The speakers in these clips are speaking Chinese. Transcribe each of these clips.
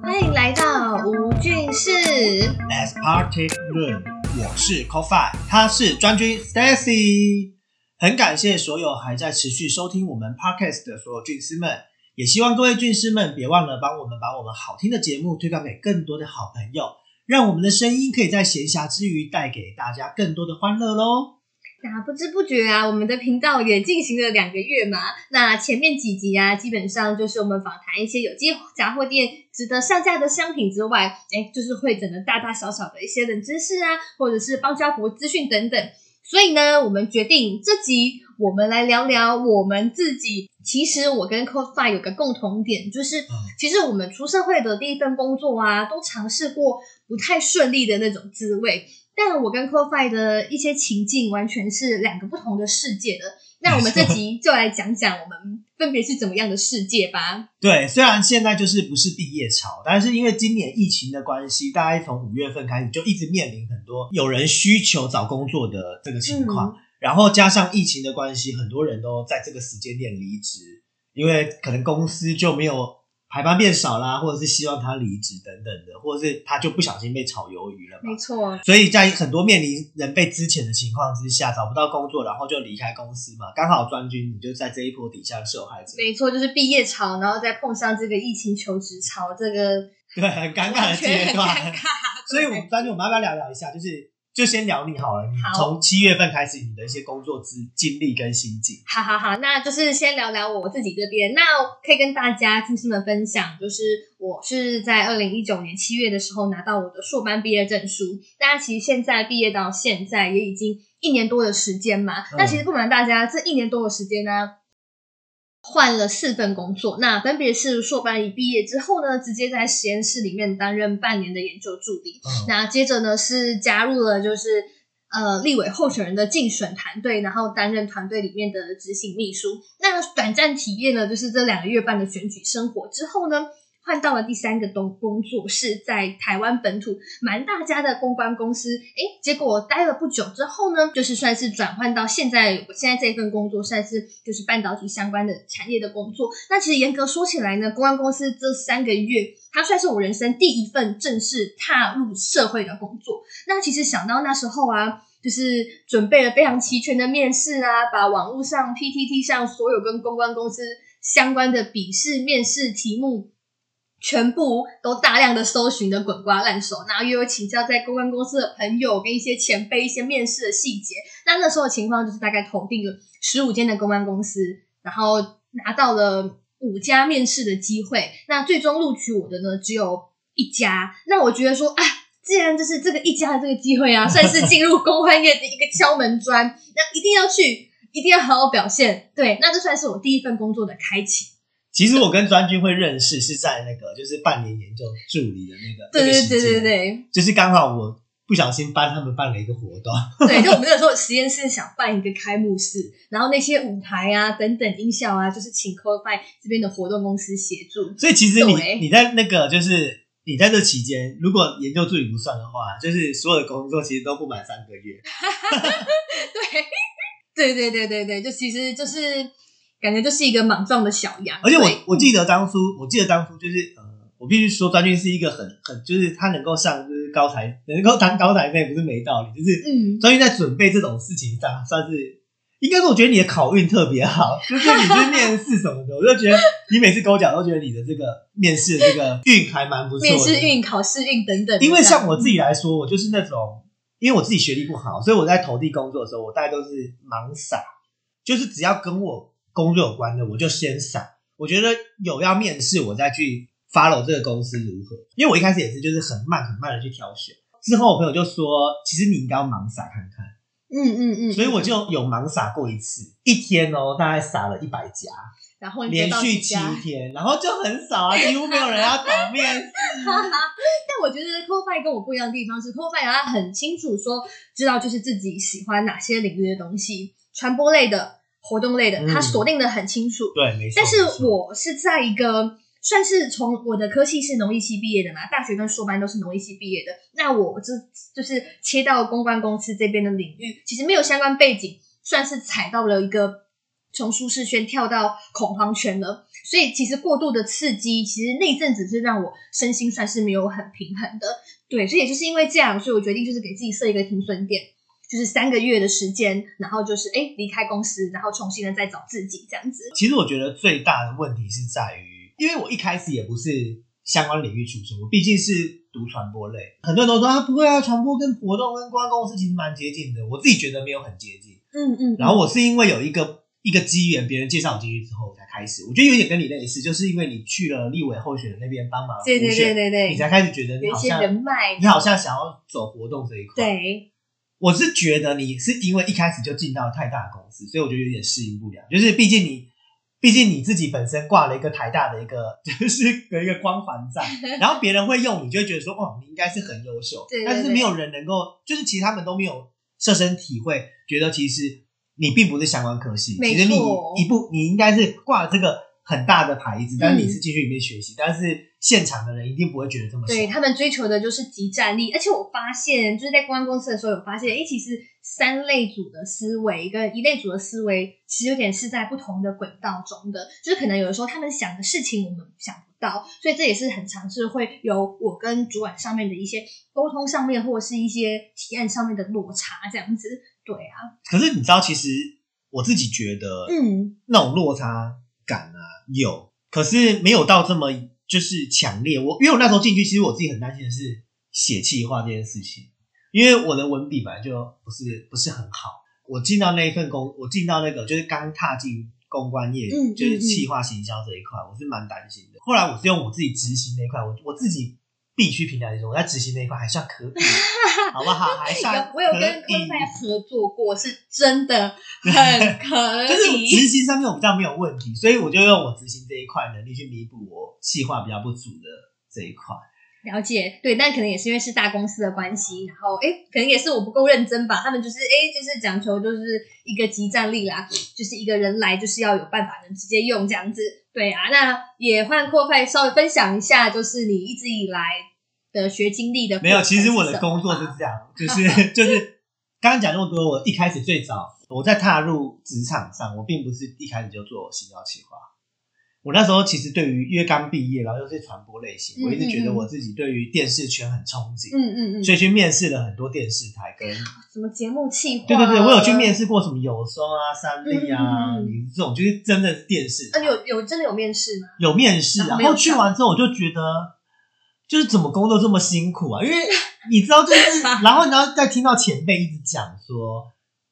欢迎来到吴俊士。As Party Room，我是 Coffee，他是专军 Stacy。很感谢所有还在持续收听我们 Podcast 的所有俊师们，也希望各位俊师们别忘了帮我们把我们好听的节目推广给更多的好朋友，让我们的声音可以在闲暇之余带给大家更多的欢乐喽。那不知不觉啊，我们的频道也进行了两个月嘛。那前面几集啊，基本上就是我们访谈一些有机杂货店值得上架的商品之外，哎，就是会整的大大小小的一些冷知识啊，或者是邦交国资讯等等。所以呢，我们决定这集我们来聊聊我们自己。其实我跟 CoFi 有个共同点，就是其实我们出社会的第一份工作啊，都尝试过不太顺利的那种滋味。但我跟 CoFi 的一些情境完全是两个不同的世界的。那我们这集就来讲讲我们分别是怎么样的世界吧。对，虽然现在就是不是毕业潮，但是因为今年疫情的关系，大概从五月份开始就一直面临很多有人需求找工作的这个情况，嗯然后加上疫情的关系，很多人都在这个时间点离职，因为可能公司就没有排班变少啦，或者是希望他离职等等的，或者是他就不小心被炒鱿鱼了嘛没。错，所以在很多面临人被资遣的情况之下，找不到工作，然后就离开公司嘛。刚好专军你就在这一波底下的受害者，没错，就是毕业潮，然后再碰上这个疫情求职潮，这个对，很尴尬的阶段。尴尬。所以，我们专军我们要不要聊聊一下？就是就先聊你好了，你好从七月份开始，你的一些工作之经历跟心境。好好好，那就是先聊聊我自己这边。那可以跟大家听众们分享，就是我是在二零一九年七月的时候拿到我的硕班毕业证书。大家其实现在毕业到现在也已经一年多的时间嘛。那其实不瞒大家，这一年多的时间呢，换了四份工作。那分别是硕班一毕业之后呢，直接在实验室里面担任半年的研究助理。嗯，那接着呢是加入了就是呃立委候选人的竞选团队，然后担任团队里面的执行秘书。那短暂体验了就是这两个月半的选举生活之后呢。换到了第三个工工作，是在台湾本土蛮大家的公关公司。诶，结果我待了不久之后呢，就是算是转换到现在我现在这份工作，算是就是半导体相关的产业的工作。那其实严格说起来呢，公关公司这三个月，它算是我人生第一份正式踏入社会的工作。那其实想到那时候啊，就是准备了非常齐全的面试啊，把网络上 PTT 上所有跟公关公司相关的笔试、面试题目。全部都大量的搜寻的滚瓜烂熟，然后又有请教在公关公司的朋友跟一些前辈一些面试的细节。那那时候的情况就是大概投递了十五间的公关公司，然后拿到了五家面试的机会。那最终录取我的呢只有一家。那我觉得说，啊，既然就是这个一家的这个机会啊，算是进入公关业的一个敲门砖，那一定要去，一定要好好表现。对，那这算是我第一份工作的开启。其实我跟专军会认识是在那个就是半年研究助理的那个对对对对对。就是刚好我不小心帮他们办了一个活动，对，就我们那个时候实验室想办一个开幕式，然后那些舞台啊等等音效啊，就是请 CoFi 这边的活动公司协助。所以其实你你在那个就是你在这期间，如果研究助理不算的话，就是所有的工作其实都不满三个月。对，对对对对对，就其实就是感觉就是一个莽撞的小羊。而且我我记得当初，我记得当初就是呃，我必须说专军是一个很很就是他能够上就是高台，能够当高台妹不是没道理，就是嗯，专军在准备这种事情上算是。应该是我觉得你的考运特别好，就是你去面试什么的，我就觉得你每次跟我讲，都觉得你的这个面试的这个运还蛮不错的。面试运、考试运等等。因为像我自己来说，我就是那种，因为我自己学历不好，所以我在投递工作的时候，我大概都是盲傻，就是只要跟我工作有关的，我就先撒。我觉得有要面试，我再去 follow 这个公司如何。因为我一开始也是就是很慢很慢的去挑选，之后我朋友就说，其实你应该要盲撒看看，嗯嗯嗯，所以我就有盲撒过一次，一天哦，大概撒了一百家，然后连续七天，然后就很少啊，几乎没有人要找面试。但我觉得 CoFi 跟我不一样的地方是，CoFi 他很清楚说，知道就是自己喜欢哪些领域的东西，传播类的、活动类的，嗯他锁定的很清楚。对，没错。但是我是在一个算是从我的科系是农艺系毕业的嘛，大学跟硕班都是农艺系毕业的。那我这就是切到公关公司这边的领域，其实没有相关背景，算是踩到了一个从舒适圈跳到恐慌圈了。所以其实过度的刺激，其实那阵子是让我身心算是没有很平衡的。对，所以也就是因为这样，所以我决定就是给自己设一个停损点，就是三个月的时间，然后就是哎离开公司，然后重新的再找自己这样子。其实我觉得最大的问题是在于，因为我一开始也不是相关领域出身，我毕竟是读传播类，很多人都说啊不会啊，传播跟活动跟公关公司其实蛮接近的，我自己觉得没有很接近。嗯嗯，然后我是因为有一个一个机缘，别人介绍我进去之后我才开始，我觉得有点跟你类似，就是因为你去了立委候选人那边帮忙对对对对对，你才开始觉得你好像人脉，你好像想要走活动这一块。，对，我是觉得你是因为一开始就进到太大的公司，所以我觉得有点适应不了。就是毕竟你，毕竟你自己本身挂了一个台大的一个，就是有一个光环在，然后别人会用你，就会觉得说，哦，你应该是很优秀。对对但是没有人能够，就是其实他们都没有设身体会，觉得其实你并不是相关科系，没其实你错一步你应该是挂了这个很大的牌子，但是你嗯是进去里面学习，但是现场的人一定不会觉得这么小。对他们追求的就是即战力，而且我发现就是在公关公司的时候有发现，哎，其实三类组的思维跟一类组的思维其实有点是在不同的轨道中的，就是可能有的时候他们想的事情我们想不到，所以这也是很尝试会有我跟主管上面的一些沟通上面或者是一些提案上面的落差这样子。对啊，可是你知道，其实我自己觉得，嗯，那种落差感啊有，可是没有到这么就是强烈。我因为我那时候进去，其实我自己很担心的是写气话这件事情，因为我的文笔本来就不是不是很好。我进到那一份工，我进到那个就是刚踏进公关业，嗯就是企划行销这一块，我是蛮担心的。后来我是用我自己执行那一块，我我自己必须评价一种，我在执行那一块还算可以，好不好？还算有我有跟可以 c o 合作过，是真的很可以，就是我执行上面我比较没有问题，所以我就用我执行这一块能力去弥补我细化比较不足的这一块。了解，对，但可能也是因为是大公司的关系，然后哎，可能也是我不够认真吧。他们就是哎，就是讲求就是一个集战力啦，就是一个人来就是要有办法能直接用这样子。对啊，那也换阔快稍微分享一下，就是你一直以来的学经历的没有，其实我的工作是这样，就是 就是刚刚讲那么多，我一开始最早我在踏入职场上，我并不是一开始就做行销企划。我那时候其实对于因为刚毕业，然后又是传播类型，嗯我一直觉得我自己对于电视圈很憧憬，嗯嗯嗯，所以去面试了很多电视台跟什么节目企划？对对对，我有去面试过什么有松啊、三立啊，你这种就是真的是电视台。啊，有有真的有面试吗？有面试，然后去完之后我就觉得，就是怎么工作这么辛苦啊？因为你知道，就是 然后你要再听到前辈一直讲说，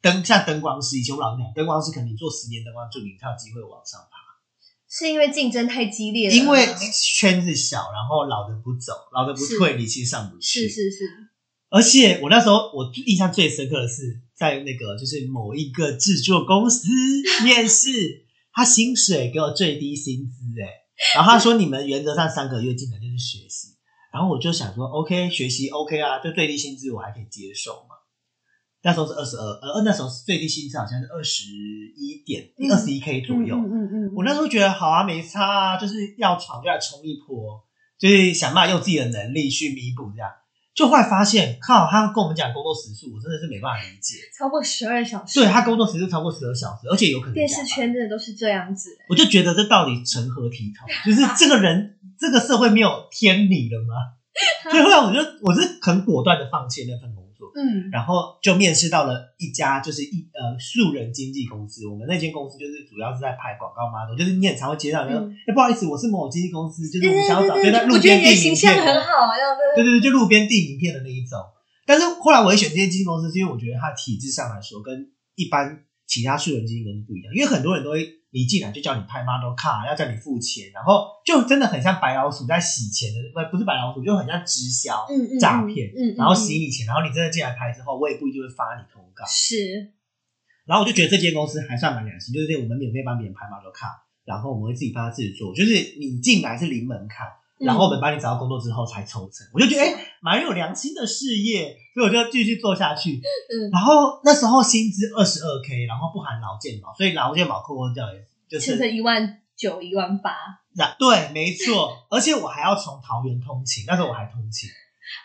灯像灯光师，以前我老师讲，灯光师可能你做十年灯光助理，才有机会往上爬，是因为竞争太激烈了，因为圈子小，然后老的不走，老的不退，你其实上不去。是是是，而且我那时候我印象最深刻的是，在那个就是某一个制作公司面试，他薪水给我最低薪资哎，然后他说你们原则上三个月进来就是学习，然后我就想说 OK 学习 OK 啊，就最低薪资我还可以接受嘛。那时候是二十二，呃，那时候最低薪资好像是二十一点嗯二十一 K 左右。嗯嗯嗯嗯，我那时候觉得好啊，没差啊，就是要闯就来冲一波，就是想办法用自己的能力去弥补这样。就后来发现，靠，他跟我们讲工作时数，我真的是没办法理解。超过十二小时，对他工作时数超过十二小时，而且有可能电视，圈真的都是这样子。我就觉得这到底成何体统？就是这个人，这个社会没有天理了吗？所以后来我就我是很果断的放弃那份工作，嗯，然后就面试到了一家就是一呃素人经纪公司。我们那间公司就是主要是在拍广告 model，就是你很常会接到人说，嗯哎、不好意思，我是某某经纪公司，就是我们想要找，就在路我觉得你的边递名形象片，很好。对对对，就路边递名片的那一种。但是后来我会选这些经纪公司，是因为我觉得它体制上来说跟一般其他素人经纪公司不一样，因为很多人都会一进来就叫你拍 model 卡，要叫你付钱，然后就真的很像白老鼠在洗钱的，不不是白老鼠，就很像直销。诈骗嗯，嗯然后洗你钱，然后你真的进来拍之后，我也不一定会发你通告。是，然后我就觉得这间公司还算蛮良心，就是我们免费帮别人拍 model 卡，然后我们会自己帮他制作，就是你进来是零门槛，然后我们帮你找到工作之后才抽成，我就觉得哎，蛮有良心的事业，所以我就继续做下去。嗯，然后那时候薪资二十二 k，然后不含劳健保，所以劳健保扣扣掉也就是一万九、一万八，对，没错，而且我还要从桃园通勤，那时候我还通勤，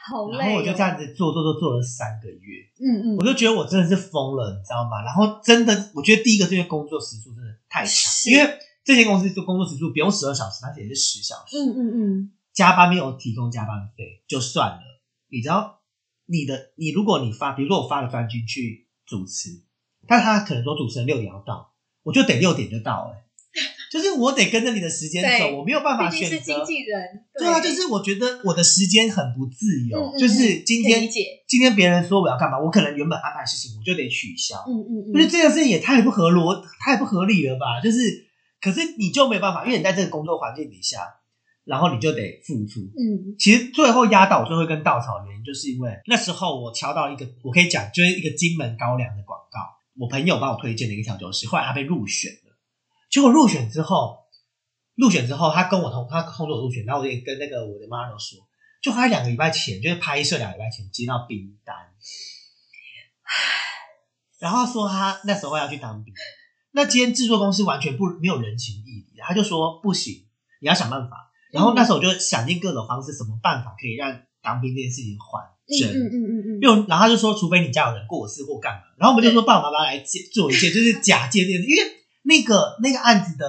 好累、哦。然后我就这样子做做做做了三个月，嗯嗯，我就觉得我真的是疯了，你知道吗？然后真的，我觉得第一个这个工作时数真的太长，因为这间公司做工作时数不用十二小时，它也是十小时，嗯嗯嗯，加班没有提供加班费就算了，你知道你的你如果你发，比如说我发了专辑去主持，但他可能说主持人六点要到，我就得六点就到、欸，就是我得跟着你的时间走，我没有办法选择。是经纪人，对啊，就是我觉得我的时间很不自由，嗯嗯就是今天今天别人说我要干嘛，我可能原本安排事情我就得取消，嗯嗯我觉得嗯，这件事情也太不合逻，太不合理了吧？就是，可是你就没有办法，因为你在这个工作环境底下，然后你就得付出。嗯其实最后压倒最后一根稻草的原因，就是因为那时候我敲到一个，我可以讲就是一个金门高粱的广告，我朋友帮我推荐的一个调酒师，后来他被入选了。结果入选之后，入选之后，他跟我同他通知我入选，然后我也跟那个我的 model 说，就他两个礼拜前，就是拍摄两个礼拜前接到兵单，然后他说他那时候要去当兵，那今天制作公司完全不没有人情义理，他就说不行，你要想办法。然后那时候我就想尽各种方式，什么办法可以让当兵这件事情缓真。嗯嗯嗯嗯，因为然后他就说，除非你家有人过世或干嘛，然后我们就说爸爸妈妈来借做一件，就是假借这件事，因为那个那个案子的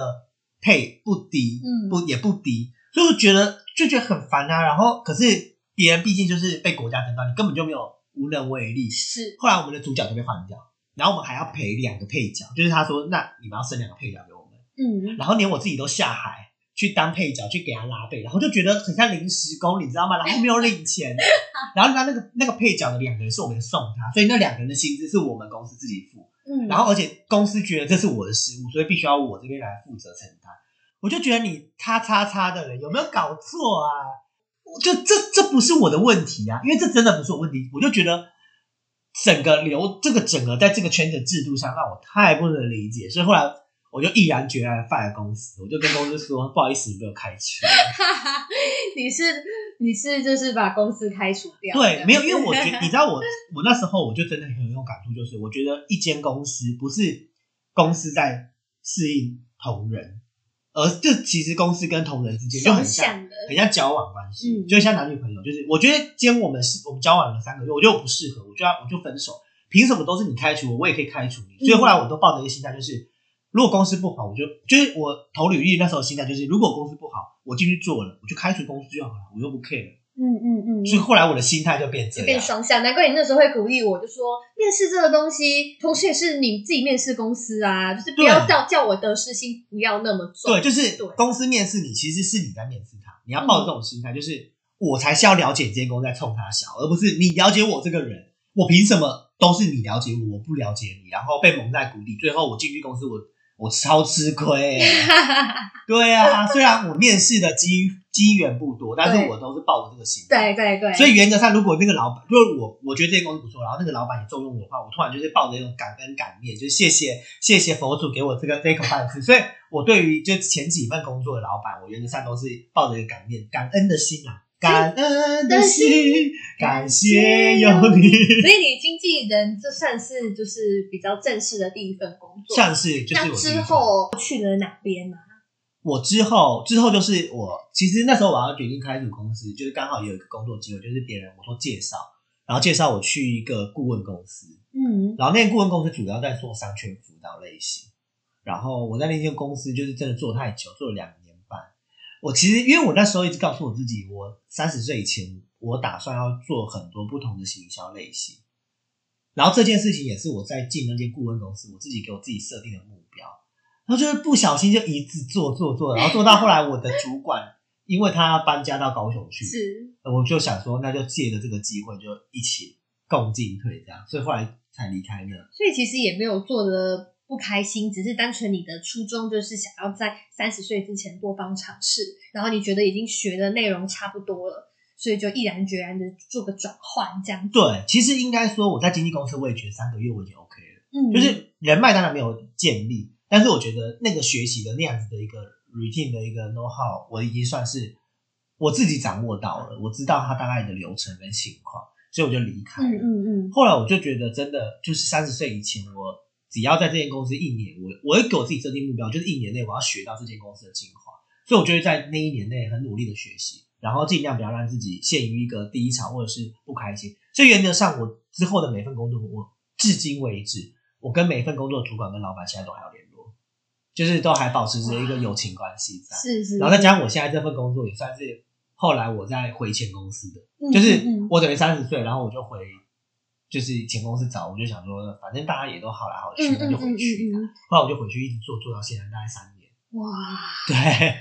配不低，嗯。不也不低，所以我觉得就觉得很烦啊。然后可是别人毕竟就是被国家征召，你根本就没有无能为力。是，后来我们的主角就被换掉，然后我们还要赔两个配角，就是他说，那你们要生两个配角给我们，嗯。然后连我自己都下海去当配角，去给他拉背，然后就觉得很像临时工，你知道吗？然后没有领钱，然后他那个那个配角的两个人是我们送他，所以那两个人的薪资是我们公司自己付，嗯，然后而且公司觉得这是我的失误，所以必须要我这边来负责承担。我就觉得你叉叉叉的人有没有搞错啊？我就这这不是我的问题啊，因为这真的不是我问题，我就觉得整个流这个整个在这个圈子制度上让我太不能理解，所以后来我就毅然决然地 fire 公司，我就跟公司说不好意思，你没有开除了。你是你是就是把公司开除掉？对，没有，因为我觉得 你知道我我那时候我就真的很有感触，就是我觉得一间公司不是公司在适应同仁，而这其实公司跟同仁之间就很像的，很像交往关系，嗯就像男女朋友，就是我觉得今天我们是我们交往了三个月，我觉得我不适合，我就要我就分手，凭什么都是你开除我，我也可以开除你？所以后来我都抱着一个心态，就是如果公司不好，我就就是我投履历那时候心态就是，如果公司不好，我进去做了，我就开除公司就好了，我又不 care。嗯嗯嗯，所以后来我的心态就变这就变。双向，难怪你那时候会鼓励我，就说面试这个东西，同时也是你自己面试公司啊，就是不要叫叫我得失心不要那么重。对，就是公司面试你，其实是你在面试他，你要抱着这种心态，就是我才是要了解这间公司在冲他小，而不是你了解我这个人，我凭什么都是你了解我，我不了解你，然后被蒙在鼓里，最后我进去公司，我我超吃亏、欸。对啊，虽然我面试的机机缘不多，但是我都是抱着这个心态。对对对，所以原则上，如果那个老板，就是我，我觉得这间公司不错，然后那个老板也重用我的话，我突然就是抱着一种感恩感念，就是谢谢谢谢佛祖给我这个这一口饭吃。所以我对于就前几份工作的老板，我原则上都是抱着一个感念感恩的心啊，感恩的心，感谢有你。所以你经纪人这算是就是比较正式的第一份工作。算是就是我之后去了哪边呢？我之后之后就是我，其实那时候我要决定开除公司，就是刚好有一个工作机会，就是别人我说介绍，然后介绍我去一个顾问公司，嗯然后那个顾问公司主要在做商圈辅导类型，然后我在那间公司就是真的做太久，做了两年半。我其实因为我那时候一直告诉我自己，我三十岁以前我打算要做很多不同的行销类型，然后这件事情也是我在进那间顾问公司，我自己给我自己设定的目标，然后就是不小心就一直做做做，然后做到后来我的主管因为他要搬家到高雄去，是我就想说，那就借着这个机会，就一起共进退这样，所以后来才离开那。所以其实也没有做的不开心，只是单纯你的初衷就是想要在三十岁之前多方尝试，然后你觉得已经学的内容差不多了，所以就毅然决然的做个转换，这样子。对，其实应该说我在经纪公司，我也觉得三个月我已经 OK 了，嗯，就是人脉当然没有建立，但是我觉得那个学习的那样子的一个 routine 的一个 know how，我已经算是我自己掌握到了，我知道它大概的流程跟情况，所以我就离开了。嗯嗯嗯，后来我就觉得，真的就是三十岁以前，我只要在这间公司一年，我我会给我自己设定目标，就是一年内我要学到这间公司的精华。所以我就会在那一年内很努力的学习，然后尽量不要让自己陷于一个低潮或者是不开心。所以原则上，我之后的每份工作，我至今为止，我跟每一份工作的主管跟老板现在都还有联络，就是都还保持着一个友情关系在。是是，然后再加上我现在这份工作也算是后来我在回前公司的，嗯就是我等于三十岁，然后我就回就是前公司找，我就想说，反正大家也都好来好去，那就回去。后来我就回去一直做做到现在大概三年。哇，对。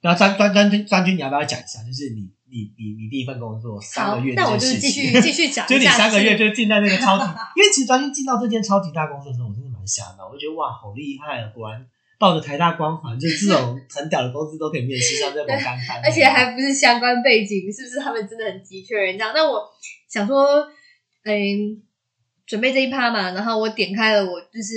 然后张专专军专军，你要不要讲一下？就是你你你你第一份工作三个月，那我就是继续 继续讲，就你三个月就进在那个超级，因为其实专军进到这间超级大公司的时候，我真的蛮吓到，我就觉得哇，好厉害啊！果然抱着台大光环，就这种 很屌的公司都可以面试上这种干饭，而且还不是相关背景，是不是他们真的很急缺人这样？那我想说，嗯，准备这一趴嘛，然后我点开了，我就是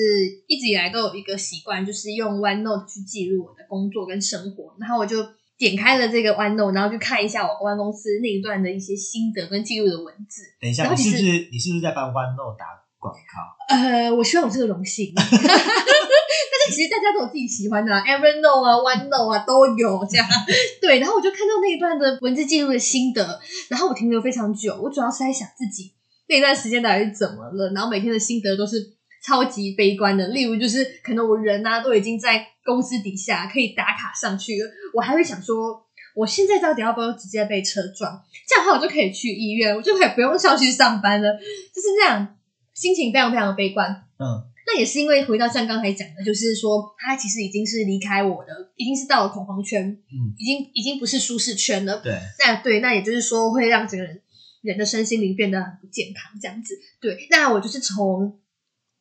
一直以来都有一个习惯，就是用 OneNote 去记录我的工作跟生活，然后我就点开了这个 OneNote，然后去看一下我公关公司那一段的一些心得跟记录的文字。等一下，你是不是你是不是在帮 OneNote 打广告？呃，我希望有这个荣幸。但是其实大家都有自己喜欢的、啊、，Evernote 啊、OneNote 啊都有这样。对，然后我就看到那一段的文字记录的心得，然后我停留非常久。我主要是在想自己那段时间到底是怎么了，然后每天的心得都是超级悲观的。例如，就是可能我人啊都已经在公司底下可以打卡上去了，我还会想说。我现在到底要不要直接被车撞？这样的话，我就可以去医院，我就可以不用上去上班了。就是这样，心情非常非常的悲观。嗯，那也是因为回到像刚才讲的，就是说他其实已经是离开我的，已经是到了恐慌圈，嗯，已经已经不是舒适圈了。对，那对，那也就是说会让整个人人的身心灵变得很不健康，这样子。对，那我就是从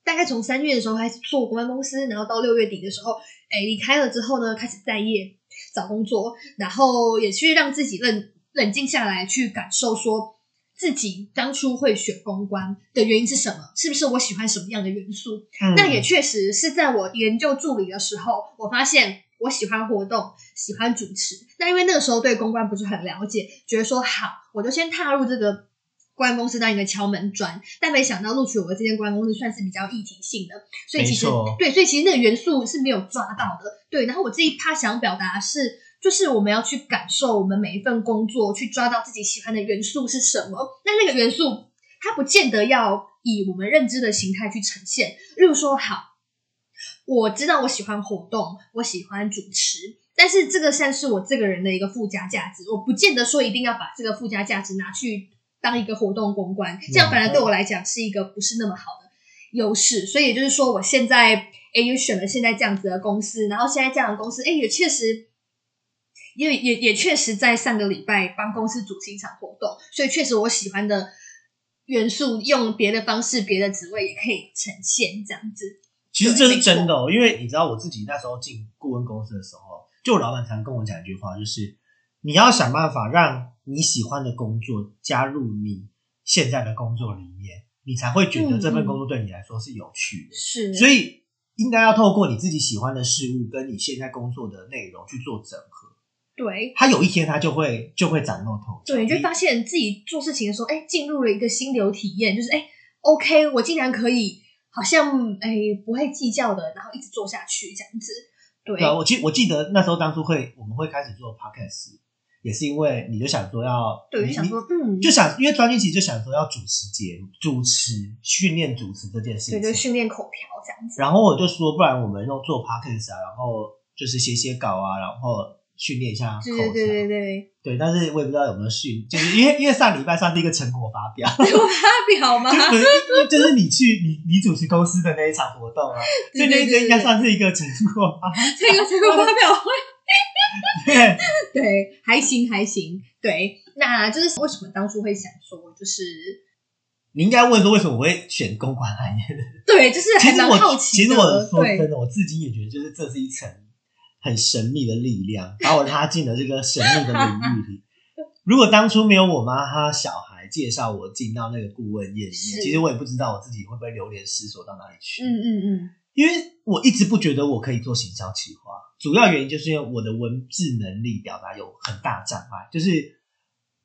大概从三月的时候开始做公关公司，然后到六月底的时候，哎，离开了之后呢，开始待业找工作，然后也去让自己冷冷静下来，去感受说自己当初会选公关的原因是什么，是不是我喜欢什么样的元素？嗯那也确实是在我研究助理的时候，我发现我喜欢活动，喜欢主持。那因为那个时候对公关不是很了解，觉得说好，我就先踏入这个公关公司当一个敲门砖。但没想到录取我的这间公关公司算是比较议题性的，所以其实对，所以其实那个元素是没有抓到的。对，然后我这一趴想表达是。就是我们要去感受我们每一份工作，去抓到自己喜欢的元素是什么。那那个元素，它不见得要以我们认知的形态去呈现。例如说，好，我知道我喜欢活动，我喜欢主持，但是这个算是我这个人的一个附加价值，我不见得说一定要把这个附加价值拿去当一个活动公关，这样反而对我来讲是一个不是那么好的优势。所以也就是说，我现在诶也选了现在这样子的公司，然后现在这样的公司诶也确实。也也也确实在上个礼拜帮公司主持一场活动，所以确实我喜欢的元素用别的方式、别的职位也可以呈现这样子。其实这是真的哦，因为你知道我自己那时候进顾问公司的时候，就我老板常跟我讲一句话，就是你要想办法让你喜欢的工作加入你现在的工作里面，你才会觉得这份工作对你来说是有趣的。是，所以应该要透过你自己喜欢的事物跟你现在工作的内容去做整合。对他有一天他就会就会崭露头角。对，你就发现自己做事情的时候，哎，进入了一个心流体验，就是哎，OK，我竟然可以好像哎不会计较的，然后一直做下去这样子。对对啊，我记我记得那时候当初会我们会开始做 podcast，也是因为你就想说要对，想说嗯，就想因为专辑其实就想说要主持节目、主持训练主持这件事情对，情，就训练口条这样子。然后我就说，不然我们用做 podcast 啊，然后就是写写稿啊，然后训练一下口条。对对对对对，对但是我也不知道有没有训，就是因为因为上礼拜算是一个成果发表，有发表吗？就是就是你去你你主持公司的那一场活动啊，所以那个应该算是一个成果发表。这个成果发表会。对，对，还行还行。对，那就是为什么当初会想说，就是你应该问说为什么我会选公关行业的？对，就是其实我好奇。其实我说真的，我至今也觉得，就是这是一层很神秘的力量，把我拉进了这个神秘的领域里。如果当初没有我妈她小孩介绍我进到那个顾问业里面，其实我也不知道我自己会不会流连失所到哪里去。嗯嗯嗯，因为我一直不觉得我可以做行销企划，主要原因就是因为我的文字能力表达有很大障碍，就是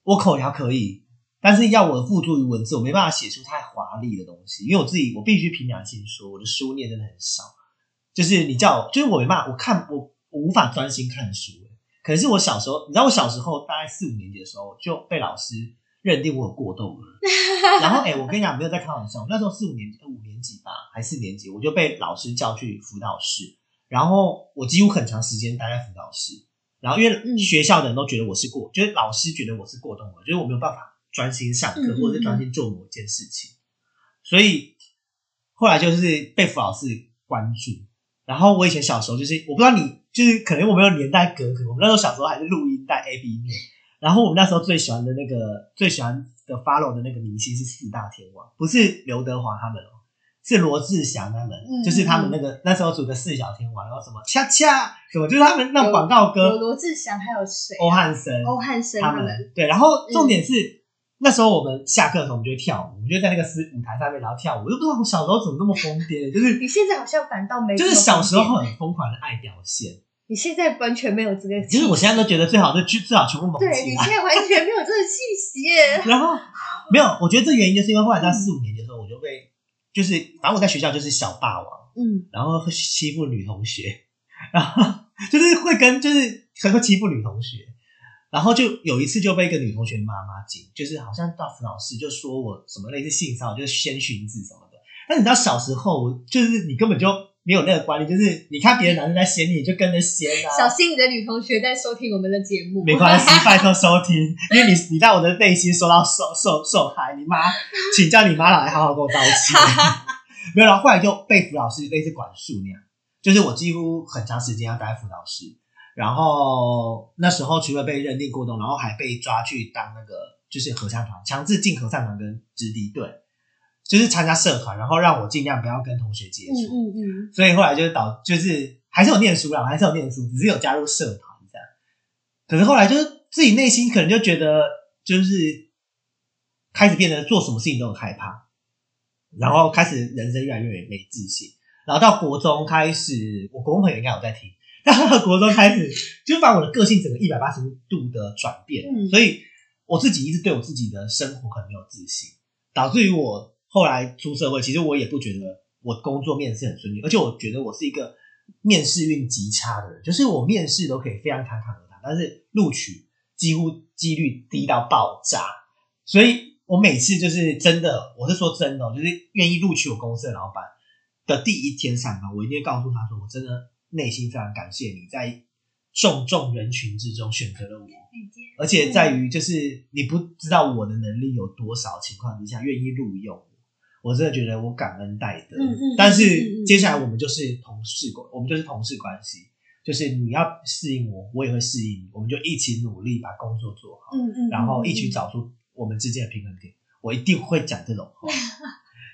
我口条可以，但是要我付诸于文字，我没办法写出太华丽的东西，因为我自己我必须凭良心说，我的书念真的很少，就是你叫我，就是我没办法，我看我我无法专心看书，可是我小时候，你知道我小时候大概四五年级的时候就被老师认定我有过动了。然后哎、我跟你讲，没有在开玩笑，那时候四五年级、五年级吧，还四年级，我就被老师叫去辅导室，然后我几乎很长时间待在辅导室。然后因为嗯学校的人都觉得我是过，就是老师觉得我是过动了，就是我没有办法专心上课，或者是专心做某件事情，所以后来就是被辅导室关注。然后我以前小时候就是，我不知道你就是可能我们有年代隔阂，我们那时候小时候还是录音带 A B 面，然后我们那时候最喜欢的那个最喜欢的 follow 的那个明星是四大天王，不是刘德华他们哦，是罗志祥他们，嗯就是他们那个那时候组的四小天王，然后什么恰恰什么，就是他们那广告有歌，罗志祥，还有谁？欧汉生，欧汉生他他们。对，然后重点是、那时候我们下课的时候，我们就会跳舞，我们就在那个舞舞台上面然后跳舞，我就不知道我小时候怎么那么疯癫，就是你现在好像反倒没，就是小时候很疯狂的爱表现，你现在完全没有这个气息，就是我现在都觉得最好是去最好全部猛对起来，你现在完全没有这个气息耶。然后 没有，我觉得这原因就是因为后来在四五年级的时候，我就被就是反正我在学校就是小霸王，嗯，然后会欺负女同学，然后 就是会跟就是很会欺负女同学，然后就有一次就被一个女同学妈妈警，就是好像到辅导室就说我什么类似性骚扰，就是先寻子什么的。但你知道小时候就是你根本就没有那个观念，就是你看别的男生在掀你，你就跟着掀啊。小心你的女同学在收听我们的节目，没关系，拜托收听，因为你你在我的内心受到受受受害，你妈，请叫你妈来好好跟我道歉。没有，然后后来就被辅导室类似管束那样，就是我几乎很长时间要待在辅导室，然后那时候除了被认定过动，然后还被抓去当那个就是合唱团，强制进合唱团跟直笛队，就是参加社团，然后让我尽量不要跟同学接嗯触。嗯嗯，所以后来就是导，就是还是有念书啦，还是有念书，只是有加入社团这样。可是后来就是自己内心可能就觉得，就是开始变得做什么事情都很害怕，然后开始人生越来越没自信。然后到国中开始，我国中朋友应该有在听，到国中开始就把我的个性整个一百八十度的转变，嗯所以我自己一直对我自己的生活很没有自信，导致于我后来出社会，其实我也不觉得我工作面试很顺利，而且我觉得我是一个面试运极差的人，就是我面试都可以非常侃侃而谈，但是录取几乎几率低到爆炸，所以我每次就是真的，我是说真的哦，就是愿意录取我公司的老板的第一天上班，我一定会告诉他说，我真的内心非常感谢你在众众人群之中选择了我。而且在于就是你不知道我的能力有多少情况之下愿意录用我，我真的觉得我感恩戴德。嗯嗯嗯但是接下来我们就是同事关，我们就是同事关系，就是你要适应我，我也会适应你，我们就一起努力把工作做好，嗯嗯，然后一起找出我们之间的平衡点。我一定会讲这种话，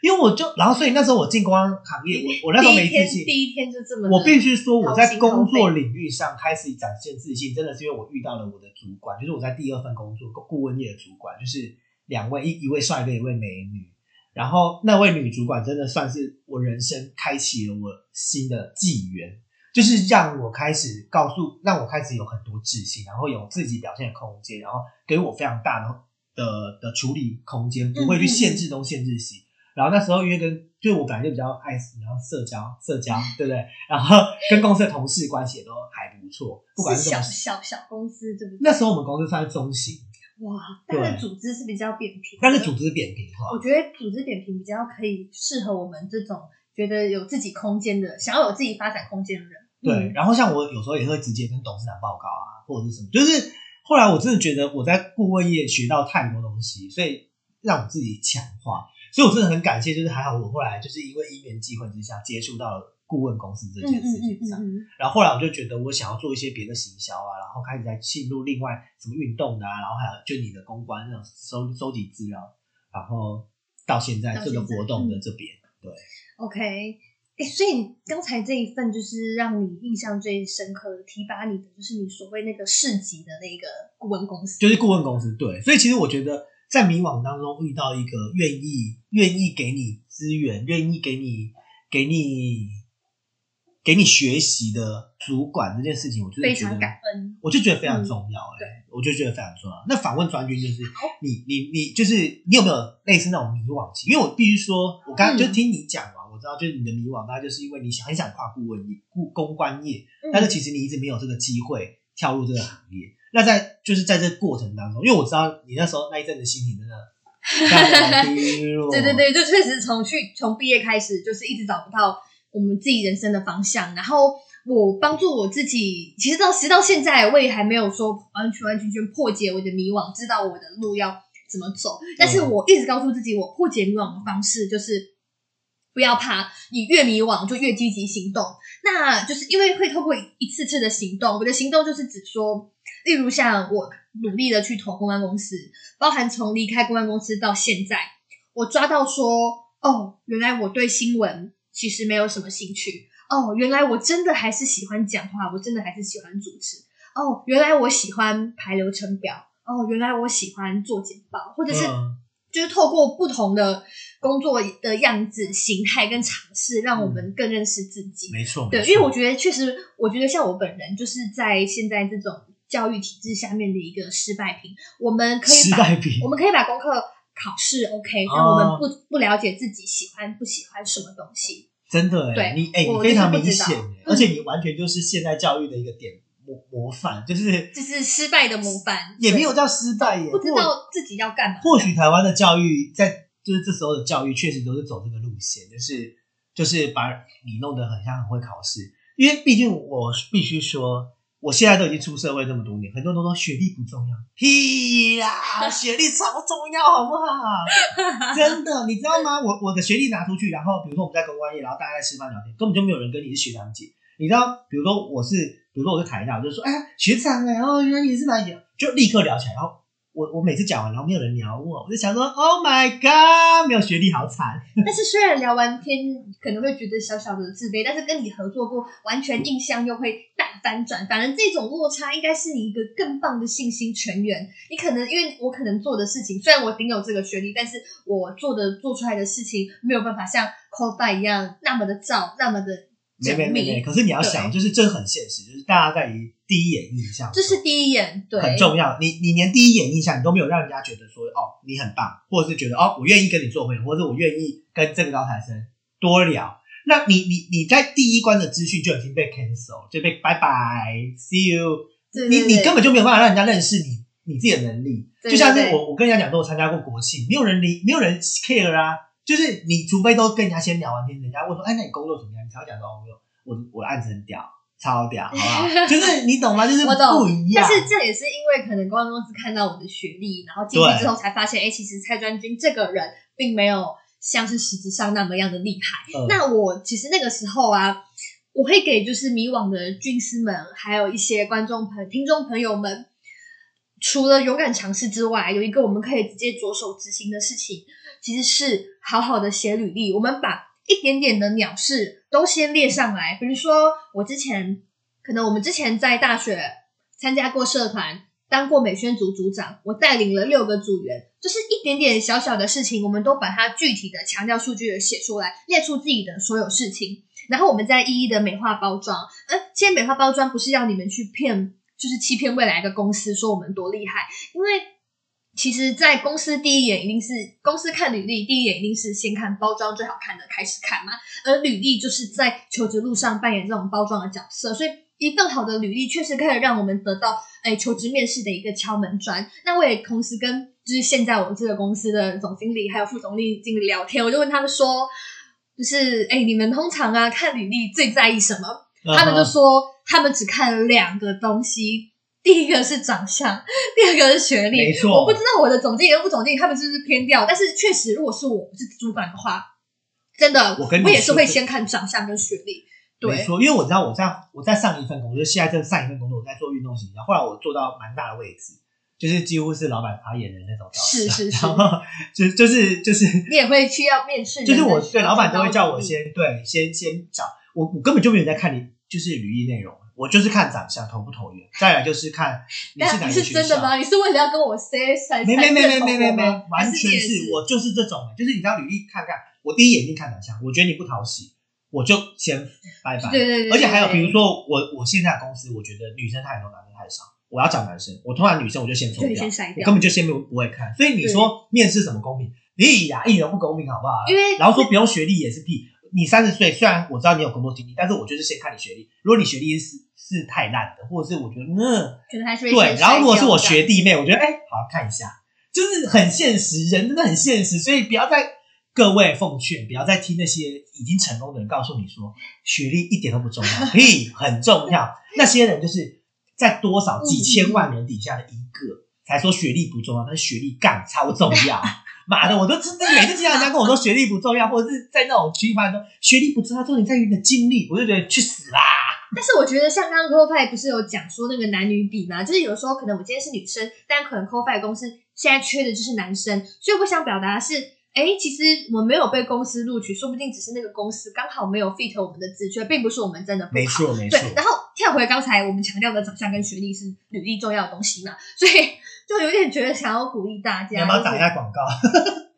因为我就然后所以那时候我进公安行业，我我那时候没自信，第一天就这么，我必须说，我在工作领域上开始展现自信，真的是因为我遇到了我的主管，就是我在第二份工作顾问业的主管，就是两位一一位帅哥，一位美女。然后那位女主管真的算是我人生开启了我新的纪元，就是让我开始告诉，让我开始有很多自信，然后有自己表现的空间，然后给我非常大的的的处理空间，不会去限制东限制西。然后那时候因为跟就我本来就比较爱然后社交社交，对不对？然后跟公司的同事关系也都还不错，不管是小小小公司，对不对？那时候我们公司算是中型，哇，但是组织是比较扁平，但是组织扁平化我，觉得组织扁平比较可以适合我们这种觉得有自己空间的，想要有自己发展空间的人。对。嗯然后像我有时候也会直接跟董事长报告啊，或者是什么，就是后来我真的觉得我在顾问业学到太多东西，所以让我自己强化。所以我真的很感谢，就是还好我后来就是因为因缘际会之下接触到了顾问公司这件事情上。嗯嗯嗯，然后后来我就觉得我想要做一些别的行销啊，然后开始在进入另外什么运动的啊，然后还有就你的公关那种收收集资料，然后到现在到这个活动的这边，对，OK。哎，所以你刚才这一份就是让你印象最深刻的、提拔你的，就是你所谓那个市级的那个顾问公司，就是顾问公司，对，所以其实我觉得在迷惘当中遇到一个愿意愿意给你资源、愿意给你给你给你学习的主管这件事情，我真的非常觉得感恩。我就觉得非常重要、欸，嗯对我就觉得非常重要。那访问专军就是你你你就是你有没有类似那种迷惘期？因为我必须说，我刚刚嗯就听你讲完，我知道就是你的迷惘，大概就是因为你想很想跨顾问业、顾公关业，嗯但是其实你一直没有这个机会跳入这个行业。那在就是在这过程当中，因为我知道你那时候那一阵子心情真的 非常低落，对对对，就确实从去从毕业开始，就是一直找不到我们自己人生的方向。然后我帮助我自己，其实到其实到现在，我也还没有说完全完全全破解我的迷惘，知道我的路要怎么走。但是我一直告诉自己，我破解迷惘的方式就是不要怕，你越迷惘就越积极行动。那就是因为会透过一次次的行动，我的行动就是指说，例如像我努力的去投公关公司，包含从离开公关公司到现在，我抓到说，哦，原来我对新闻其实没有什么兴趣，哦，原来我真的还是喜欢讲话，我真的还是喜欢主持，哦，原来我喜欢排流程表，哦，原来我喜欢做简报，或者是嗯就是透过不同的工作的样子、形态跟尝试，让我们更认识自己。没错，对，因为我觉得确实，我觉得像我本人就是在现在这种教育体制下面的一个失败品。我们可以把失败品我们可以把功课考试 OK，哦但我们不不了解自己喜欢不喜欢什么东西。真的哎，对你哎，我你非常明显而且你完全就是现代教育的一个典模模范，就是就是失败的模范，也没有叫失败耶，不知道自己要干嘛。或许台湾的教育在就是这时候的教育确实都是走这个路线，就是就是把你弄得很像很会考试，因为毕竟我必须说，我现在都已经出社会这么多年，很多人都说学历不重要，屁啦，学历超重要，好不好？真的，你知道吗？我我的学历拿出去，然后比如说我们在公关业，然后大家在吃饭聊天，根本就没有人跟你是学长姐。你知道，比如说我是，比如说我是台大，我就说，哎呀，学长哎、哦，原来你是哪里的？就立刻聊起来。然后我我每次讲完，然后没有人聊我，我就想说，Oh my god，没有学历好惨。但是虽然聊完天可能会觉得小小的自卑，但是跟你合作过，完全印象又会大翻转。反正这种落差应该是你一个更棒的信心泉源。你可能因为我可能做的事情，虽然我顶有这个学历，但是我做的做出来的事情没有办法像 c o d e 一样那么的照，那么的没没没没，可是你要想，就是这很现实，就是大家在于第一眼印象，这是第一眼，对，很重要。你你连第一眼印象你都没有让人家觉得说，哦，你很棒，或者是觉得哦，我愿意跟你做朋友，或者我愿意跟这个高材生多聊。那你你你在第一关的资讯就已经被 cancel，就被拜拜，see you。你对对对你根本就没有办法让人家认识你你自己的能力。对就像是我我跟人家讲说，我参加过国庆，没有人理，没有人 care 啊。就是你除非都跟人家先聊完天，人家问说，哎，那你工作怎么样？你才会讲说，哦，我我我的案子很屌，超屌，好不好？就是你懂吗？就是不一样。但是这也是因为可能公关公司看到我的学历，然后进去之后才发现，哎、其实蔡专军这个人并没有像是实质上那么样的厉害。嗯那我其实那个时候啊，我会给就是迷惘的军师们，还有一些观众朋听众朋友们，除了勇敢尝试之外，有一个我们可以直接着手执行的事情，其实是好好的写履历。我们把一点点的鸟事都先列上来，比如说我之前可能我们之前在大学参加过社团，当过美宣组组长，我带领了六个组员，就是一点点小小的事情，我们都把它具体的强调数据的写出来，列出自己的所有事情，然后我们再一一的美化包装。呃，现在美化包装不是要你们去骗，就是欺骗未来的公司说我们多厉害，因为。其实，在公司第一眼一定是公司看履历，第一眼一定是先看包装最好看的开始看嘛。而履历就是在求职路上扮演这种包装的角色，所以一份好的履历确实可以让我们得到哎求职面试的一个敲门砖。那我也同时跟就是现在我们这个公司的总经理还有副总经理聊天，我就问他们说，就是哎你们通常啊看履历最在意什么？嗯他们就说他们只看两个东西。第一个是长相，第二个是学历。没错我不知道我的总经理跟副总经理他们是不是偏掉，但是确实，如果是我是主管的话，真的我跟你也是会先看长相跟学历。对，没错，因为我知道我在我在上一份工作，就是现在这上一份工作，我在做运动型销，后来我做到蛮大的位置，就是几乎是老板发言人那种角色。是是是然后就就是就是你也会去要面试就是我对老板都会叫我先对先先找我，我根本就没有在看你就是履历内容，我就是看长相投不投缘，再来就是看你是但你是哪个学校。真的吗？你是为了要跟我 say 才没没没没才没没没完还是是我就是这种，就是你知道履历看看，我第一眼一定看长相，我觉得你不讨喜，我就先拜拜。对对对，而且还有，比如说我我现在的公司，我觉得女生太多，男生太少，我要找男生，我通常女生我就先抽掉根，本就先不不会看。所以你说面试怎么公平？屁呀，一点都不公平，好不好？因为然后说不用学历也是屁。你三十岁，虽然我知道你有工作经历，但是我就是先看你学历。如果你学历是是太烂的，或者是我觉得嗯，对，然后如果是我学弟妹，我觉得哎，好看一下，就是很现实，人真的很现实，所以不要再各位奉劝，不要再听那些已经成功的人告诉你说学历一点都不重要，屁很重要。那些人就是在多少几千万人底下的一个，才说学历不重要，但是学历干超重要。妈的，我都真的每次听到人家跟我说学历不重要，或者是在那种区块说学历不重要，重点在于你的经历，我就觉得去死啦！但是我觉得像刚刚 c o f i 不是有讲说那个男女比嘛，就是有时候可能我今天是女生，但可能 c o f i 公司现在缺的就是男生，所以我想表达的是，哎，其实我们没有被公司录取，说不定只是那个公司刚好没有 fit 我们的职缺，并不是我们真的不好。没错，没错对，，然后跳回刚才我们强调的长相跟学历是履历重要的东西嘛，所以 就有点觉得想要鼓励大家。不要打一下广告？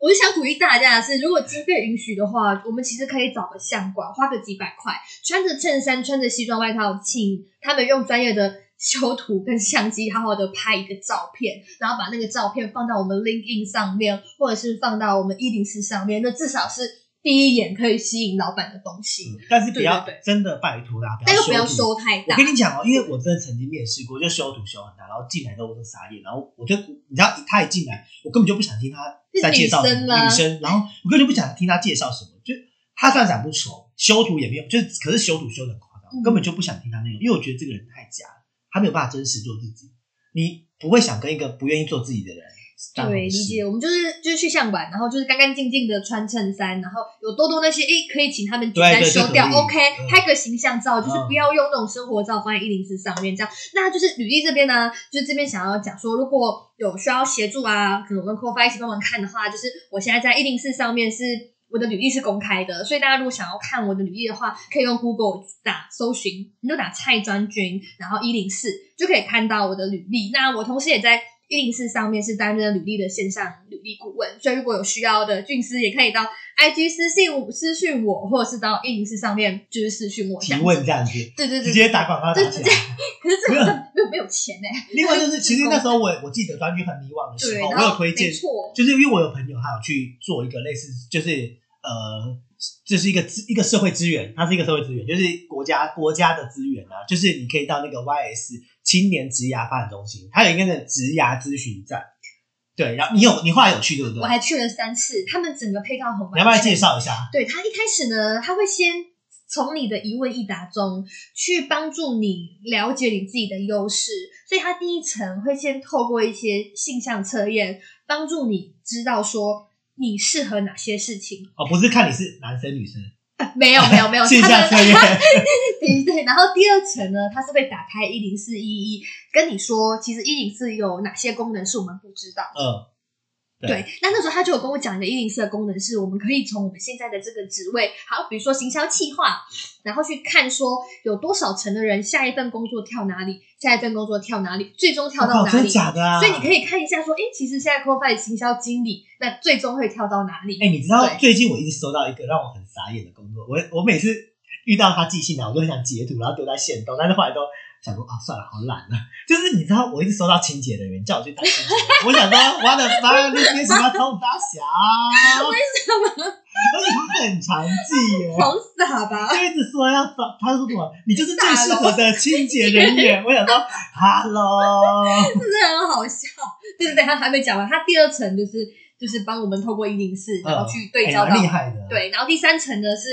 我是想鼓励大家的是，如果经费允许的话，我们其实可以找个相馆，花个几百块，穿着衬衫、穿着西装外套，请他们用专业的 修图跟相机，好好的拍一个照片，然后把那个照片放到我们 LinkedIn 上面，或者是放到我们一零四上面，那至少是第一眼可以吸引老板的东西，但是不要真的拜托啦，但又不要修图。收太大。我跟。你讲哦，因为我真的曾经面试过，就修图修很大，然后进来之后我就傻眼，然后我就你知道他一进来，我根本就不想听他在介绍女生吗？女生，然后我根本就不想听他介绍什么，就他虽然长不丑，修图也没有，就是可是修图修的很夸张，嗯。根本就不想听他内容，因为我觉得这个人太假了，他没有办法真实做自己，你不会想跟一个不愿意做自己的人当对，理解。我们就是就是去相馆，然后就是干干净净的穿衬衫，然后有多多那些诶，可以请他们简单修掉，OK，嗯拍个形象照，就是嗯不要用那种生活照放在一零四上面这样。那就是履历这边呢，就是这边想要讲说，如果有需要协助啊，可能我跟 c o f i 一起帮忙看的话，就是我现在在一零四上面是。我的履历是公开的，所以大家如果想要看我的履历的话，可以用 Google 打搜寻，你就打蔡专军，然后一零四就可以看到我的履历。那我同时也在一零四上面是担任履历的线上履历顾问，所以如果有需要的俊师也可以到 IG 私信我私讯我，或者是到一零四上面就是私讯我这提问这样子，对对对，直接打广告打起来。可是这个没有没有钱哎、另外就是，其实那时候我我记得专辑很迷惘的对，时候，我有推荐没，错，就是因为我有朋友，他有去做一个类似，就是呃，这是一个资一个社会资源，它是一个社会资源，就是国家国家的资源啊，就是你可以到那个 YS 青年职涯发展中心，它有一个那个职涯咨询站，对，然后你有你后来有去对不对我？还去了三次，他们整个配套很完你要不要介绍一下？对他一开始呢，他会先从你的一问一答中去帮助你了解你自己的优势，所以他第一层会先透过一些性向测验，帮助你知道说你适合哪些事情。哦，不是看你是男生女生，呃没有没有没有，线下测验，对对，然后第二层呢，它是会打开一零四一一，跟你说，其实一零四有哪些功能是我们不知道的。嗯，对对，那那时候他就有跟我讲一个一零四的功能，是我们可以从我们现在的这个职位，好，比如说行销企划，然后去看说有多少层的人下一份工作跳哪里，下一份工作跳哪里，最终跳到哪里。假的啊？所以你可以看一下说，哎，其实现在 c o f i 行销经理，那最终会跳到哪里？哎、你知道最近我一直收到一个让我很傻眼的工作，我我每次遇到他寄信来，我都很想截图，然后丢在线动，但是后来都想说啊，算了，好懒啊。就是你知道，我一直收到清洁人员叫我去打清洁，我想说，我的妈，你为什么要偷打小？为什么？而且他很常记耶。好傻吧？就一直说要找，他说什么？你就是最适合的清洁人员。我想说，Hello，真的很好笑。对对对，他还没讲完，他第二层就是就是帮我们透过一零四，然后去对哎焦到蛮厉害的。，对，然后第三层呢是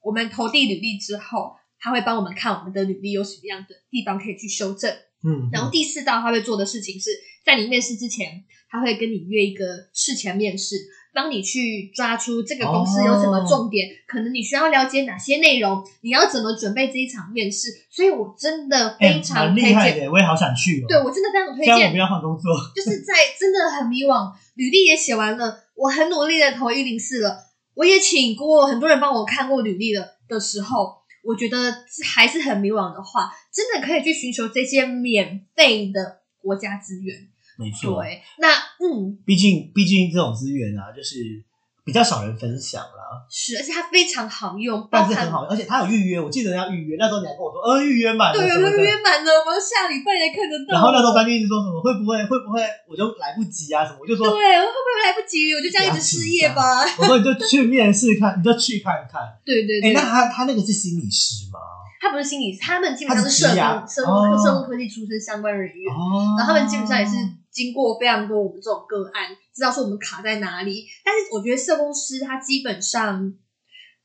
我们投递履历之后，他会帮我们看我们的履历有什么样的地方可以去修正。嗯，然后第四道他会做的事情是在你面试之前，他会跟你约一个事前面试，帮你去抓出这个公司有什么重点，可能你需要了解哪些内容，你要怎么准备这一场面试。所以我真的哎非常推荐，厉害的，我也好想去哦。对我真的非常推荐不。要换工作，就是在真的很迷惘，履历也写完了，我很努力的投一零四了，我也请过很多人帮我看过履历了的时候，我觉得还是很迷惘的话，真的可以去寻求这些免费的国家资源。没错。对，那嗯，毕竟，毕竟这种资源啊，就是比较少人分享啦，是，而且它非常好用，包但是很好用，而且它有预约，我记得要预约，那时候你还跟我说，呃，预约满了对，什么的。有约满了，我们下礼拜才看得到。然后那时候专军一直说什么会不会会不会我就来不及啊什么，我就说对，会不会来不及？我就这样一直失业吧。我说你就去面试看，你就去看看。对、对对对，那他他那个是心理师吗？他不是心理师，他们基本上是社他是职涯工、生哦物、生物科技出身相关人员。哦，然后他们基本上也是经过非常多我们这种个案，知道说我们卡在哪里。但是我觉得社工师他基本上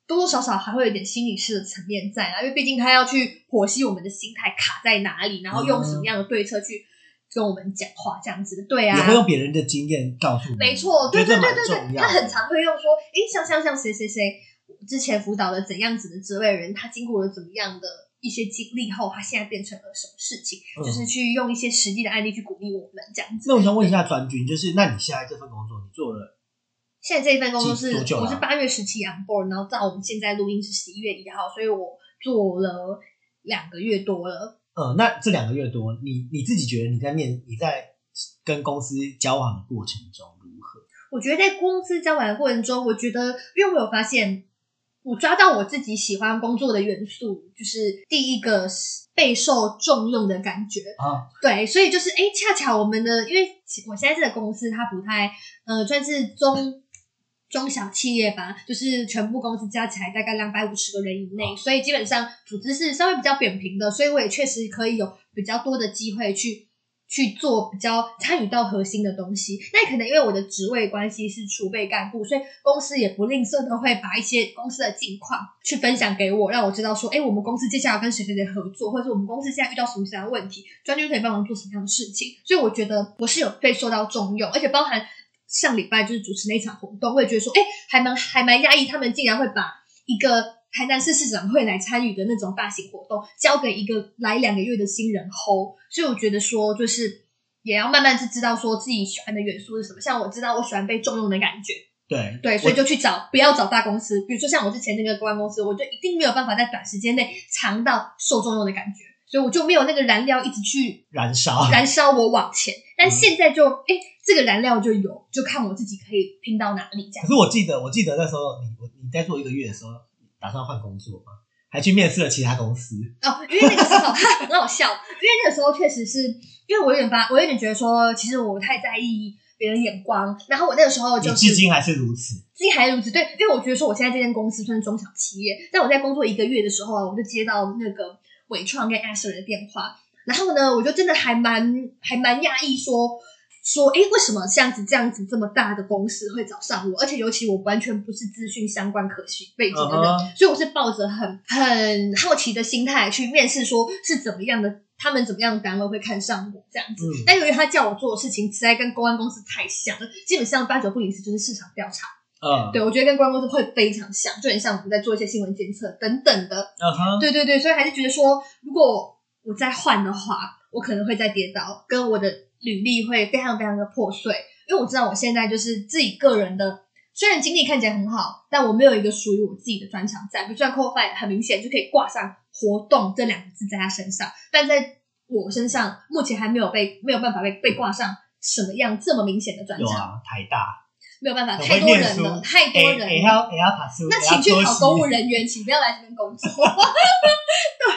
多多少少还会有点心理师的层面在啊，因为毕竟他要去剖析我们的心态卡在哪里，然后用什么样的对策去跟我们讲话，这样子。对啊，也会用别人的经验告诉你，没错，对对对对对。他很常会用说，诶，像像像谁谁谁之前辅导的怎样子的职位人，他经过了怎么样的一些经历后，他现在变成了什么事情，嗯就是去用一些实际的案例去鼓励我们这样子。那我想问一下专军，就是那你现在这份工作你做了现在这一份工作是我是八月十七 on board，然后到我们现在录音是十一月一号，所以我做了两个月多了。呃，那这两个月多，你你自己觉得你在面你在跟公司交往的过程中如何？我觉得在公司交往的过程中，我觉得，因为我有发现，我抓到我自己喜欢工作的元素，就是第一个是备受重用的感觉。啊，对，所以就是，哎，恰巧我们的，因为我现在这个公司它不太，呃，算是中中小企业吧，就是全部公司加起来大概两百五十个人以内，所以基本上组织是稍微比较扁平的，所以我也确实可以有比较多的机会去去做比较参与到核心的东西。那可能因为我的职位关系是储备干部，所以公司也不吝啬的会把一些公司的近况去分享给我，让我知道说，哎，我们公司接下来要跟谁谁谁合作，或者是我们公司现在遇到什么什么问题，专军可以帮忙做什么样的事情。所以我觉得我是有被受到重用，而且包含上礼拜就是主持那场活动，我也觉得说，哎，还蛮还蛮压抑，他们竟然会把一个台南市市长会来参与的那种大型活动，交给一个来两个月的新人 hold。所以我觉得说，就是也要慢慢去知道说自己喜欢的元素是什么。像我知道我喜欢被重用的感觉，对对，所以就去找，不要找大公司。比如说像我之前那个公关公司，我就一定没有办法在短时间内尝到受重用的感觉，所以我就没有那个燃料一直去燃烧，燃烧我往前。但现在就，哎、这个燃料就有，就看我自己可以拼到哪里这样可。是我记得，我记得那时候你我你在做一个月的时候，打算换工作吗，还去面试了其他公司。哦，因为那个时候 很好笑，因为那个时候确实是因为我有点发，我有点觉得说，其实我不太在意别人眼光，然后我那个时候就是至今还是如此。至今还如此对，因为我觉得说我现在这间公司算是中小企业，在我在工作一个月的时候啊，我就接到那个伟创跟 Asher 的电话，然后呢，我就真的还蛮还蛮讶异说。说，哎，为什么像子这样子这么大的公司会找上我？而且尤其我完全不是资讯相关可信背景的人所以我是抱着很很好奇的心态去面试，说是怎么样的，他们怎么样的单位会看上我这样子。嗯但由于他叫我做的事情实在跟公安公司太像了，基本上八九不离十就是市场调查。嗯，对，我觉得跟公关公司会非常像，就很像我们在做一些新闻监测等等的。嗯哼，对对对，所以还是觉得说，如果我再换的话，我可能会再跌倒，跟我的履历会非常非常的破碎，因为我知道我现在就是自己个人的。虽然经历看起来很好，但我没有一个属于我自己的专长在。比如说 c o f i 很明显就可以挂上“活动”这两个字在他身上，但在我身上目前还没有被没有办法被被挂上什么样这么明显的专长，有啊，台大，没有办法，太多人了，太多人了。也要也要爬书，那请去考公务人员，请不要来这边工作。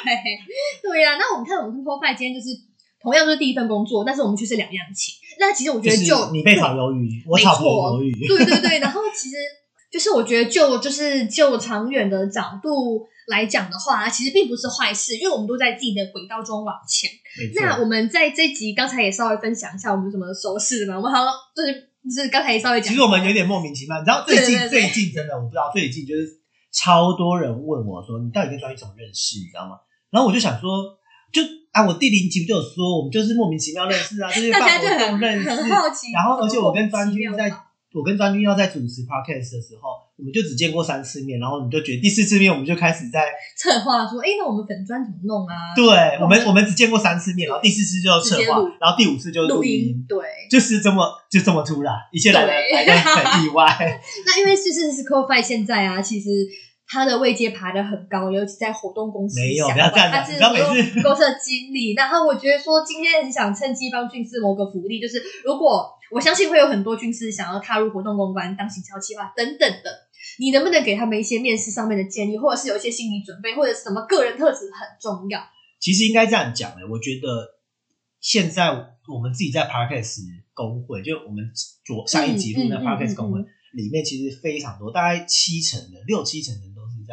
对对呀、那我们看我们 p r o f i 今天就是同样都是第一份工作，但是我们却是两样情。那其实我觉得就你被炒鱿鱼，我炒婆鱿鱼，对对对，然后其实就是我觉得就就是就长远的角度来讲的话，其实并不是坏事，因为我们都在自己的轨道中往前。那我们在这集刚才也稍微分享一下我们怎么收拾的嘛，我们好像就是就是刚才也稍微讲，其实我们有点莫名其妙，你知道最近对对对最近真的我不知道最近就是超多人问我说你到底跟专业怎么认识，你知道吗？然后我就想说，就啊，我第零集不就有说我们就是莫名其妙认识啊，就是 大办活家就很动认识，很好奇，然后而且我跟专专军在，我跟专军要在主持 podcast 的时候，我们就只见过三次面，然后你就觉得第四次面我们就开始在 策划说，哎，那我们粉砖怎么弄啊？对我们我们只见过三次面，然后第四次就策划直接录，然后第五次就录音音，，对。就是这么就这么突然，一切来的对来的很意外。那因为就是是 c o f i 现在啊，其实他的位阶爬得很高，尤其在活动公司没有相不要这样关他是活次动公司的经理。然后我觉得说，今天很想趁机帮军师谋个福利，就是如果我相信会有很多军师想要踏入活动公关、当行销企划等等的，你能不能给他们一些面试上面的建议，或者是有一些心理准备，或者是什么个人特质很重要？其实应该这样讲的，我觉得现在我们自己在 Parkes 工会，就我们昨上一集录那嗯嗯嗯 Parkes 工会、嗯里面，其实非常多，大概七成的六七成的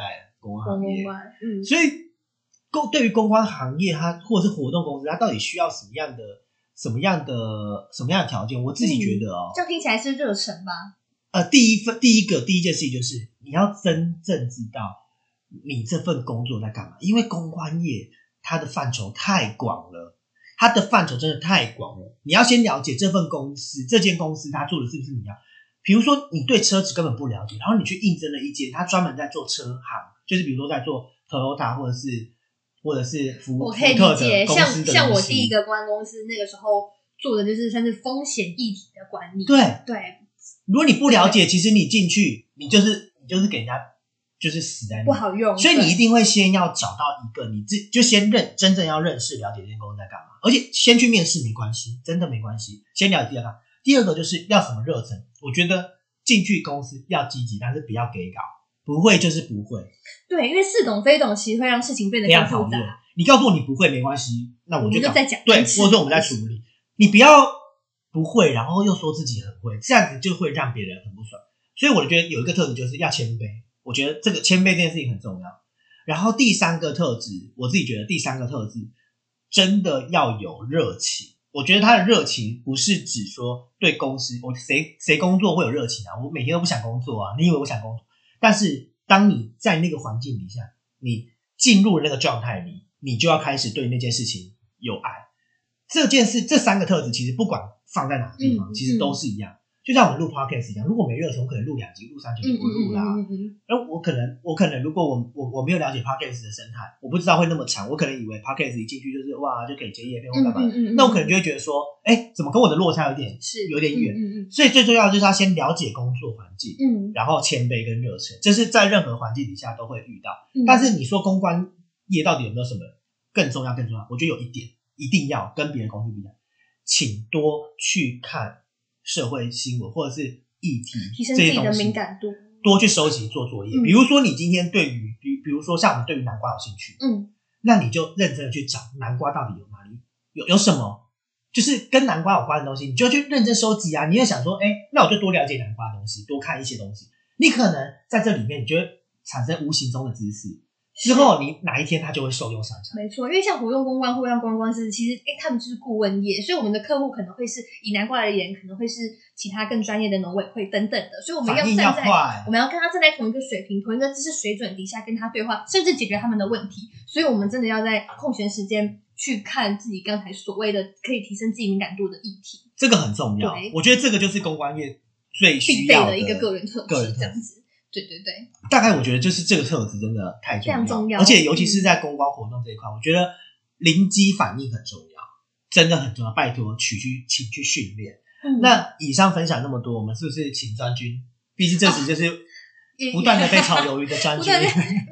在公关公行业，关，嗯，所以公对于公关行业，它或者是活动公司，它到底需要什么样的什么样的什么样的条件？我自己觉得哦，这样听起来是热忱吧？呃，第一份第一个第一件事情就是你要真正知道你这份工作在干嘛，因为公关业它的范畴太广了，它的范畴真的太广了。你要先了解这份公司，这间公司它做的是不是你要，比如说你对车子根本不了解，然后你去应征了一间他专门在做车行，就是比如说在做 Toyota 或者是或者是福我可以理解，像像我第一个公关公司那个时候做的就是算是风险议题的管理，对，对，如果你不了解，其实你进去你就是你就是给人家就是死在那里。不好用，所以你一定会先要找到一个你自就先认真正要认识了解这间公司在干嘛，而且先去面试没关系，真的没关系，先了解它。第二个就是要什么热忱，我觉得进去公司要积极，但是不要给稿，不会就是不会，对，因为似懂非懂，其实会让事情变得更复杂。你告诉我你不会没关系，那我就讲对，或者说我们在处理。你不要不会，然后又说自己很会，这样子就会让别人很不爽。所以我觉得有一个特质就是要谦卑，我觉得这个谦卑这件事情很重要。然后第三个特质，我自己觉得第三个特质真的要有热情。我觉得他的热情不是指说对公司，我谁谁工作会有热情啊？我每天都不想工作啊！你以为我想工作？但是当你在那个环境底下，你进入了那个状态里，你就要开始对那件事情有爱。这件事这三个特质，其实不管放在哪个地方，嗯其实都是一样。就像我们录 podcast 一样，如果没热忱，我可能录两集、录三集嗯就不录啦。嗯嗯嗯嗯，然后我可能，我可能，如果我我我没有了解 podcast 的生态，我不知道会那么长，我可能以为 podcast 一进去就是哇就可以接叶片或干嘛，那我可能就会觉得说，哎，怎么跟我的落差有点是有点远？所以最重要的就是要先了解工作环境，嗯然后谦卑跟热忱，这是在任何环境底下都会遇到。嗯，但是你说公关业到底有没有什么更重要？更重要，我觉得有一点一定要跟别的公司不一样，请多去看社会新闻或者是议题这些东西，敏感度，多去收集做作业。嗯比如说你今天对于比比如说像我们对于南瓜有兴趣，嗯那你就认真的去找南瓜到底有哪里有有什么。就是跟南瓜有关的东西，你就去认真收集啊！你也想说，哎、那我就多了解南瓜的东西，多看一些东西。你可能在这里面，你就会产生无形中的知识，之后你哪一天他就会受用上场。没错，因为像活动公关或像公关公司，其实欸他们就是顾问业，所以我们的客户可能会是以南瓜而言，可能会是其他更专业的农委会等等的，所以我们要站在快我，们要跟他站在同一个水平、同一个知识水准底下跟他对话，甚至解决他们的问题。所以我们真的要在空闲时间去看自己刚才所谓的可以提升自己敏感度的议题，这个很重要对。我觉得这个就是公关业最必需要备的一个个人特质，这样子。对对对，大概我觉得就是这个特质真的太重要，非常重要而且尤其是在公关活动这一块，我觉得临机反应很重要，真的很重要。拜托，取去请去训练。嗯那以上分享那么多，我们是不是请专军？毕竟这集就是也不断的被炒鱿鱼的专 军。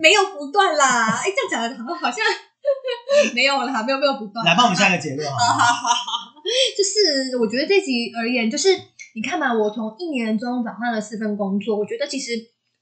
没有不断啦，哎，这样讲的好像好像没有啦，没有没有不断。来帮我们下一个结论好好？好好好，就是我觉得这集而言，就是你看嘛，我从一年中转换了四份工作，我觉得其实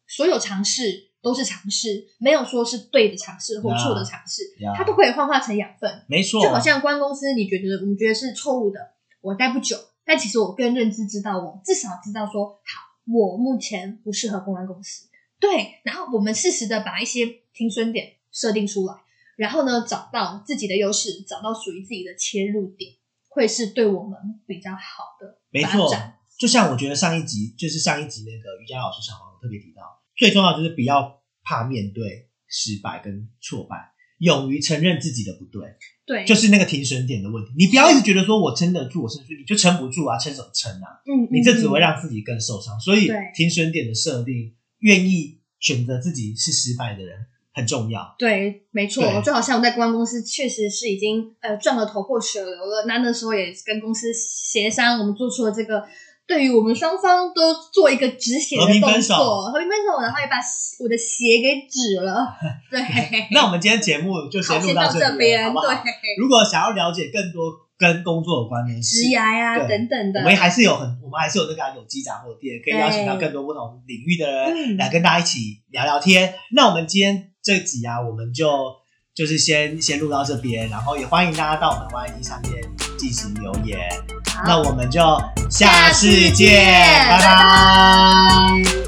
所有尝试都是尝试，没有说是对的尝试或错的尝试，呀它都可以幻化成养分。没错，就好像关公司，你觉得我们觉得是错误的，我待不久，但其实我更认知知道，我至少知道说，好，我目前不适合公关公司。对，然后我们适时的把一些停损点设定出来，然后呢，找到自己的优势，找到属于自己的切入点，会是对我们比较好的没错发展。就像我觉得上一集就是上一集那个瑜伽老师小黄有特别提到，最重要就是不要怕面对失败跟挫败，勇于承认自己的不对，对，就是那个停损点的问题。你不要一直觉得说我撑得住，我撑得住，你就撑不住啊，撑什么撑啊？嗯，你这只会嗯让自己更受伤。所以停损点的设定，愿意选择自己是失败的人很重要。对，没错对，就好像我在公关公司确实是已经呃赚了头破血流了，那那时候也跟公司协商，我们做出了这个对于我们双方都做一个止血的和平动分手作，和平分手，然后也把我的鞋给止了。对，那我们今天节目就，先录到这这边，好不好？对，如果想要了解更多跟工作有关的事职，涯呀等等的，我们还是有很，我们还是有那个有机杂货店，可以邀请到更多不同领域的人嗯来跟大家一起聊聊天。那我们今天这集啊，我们就就是先先录到这边，然后也欢迎大家到我们 YT 上面进行留言。那我们就下次见拜拜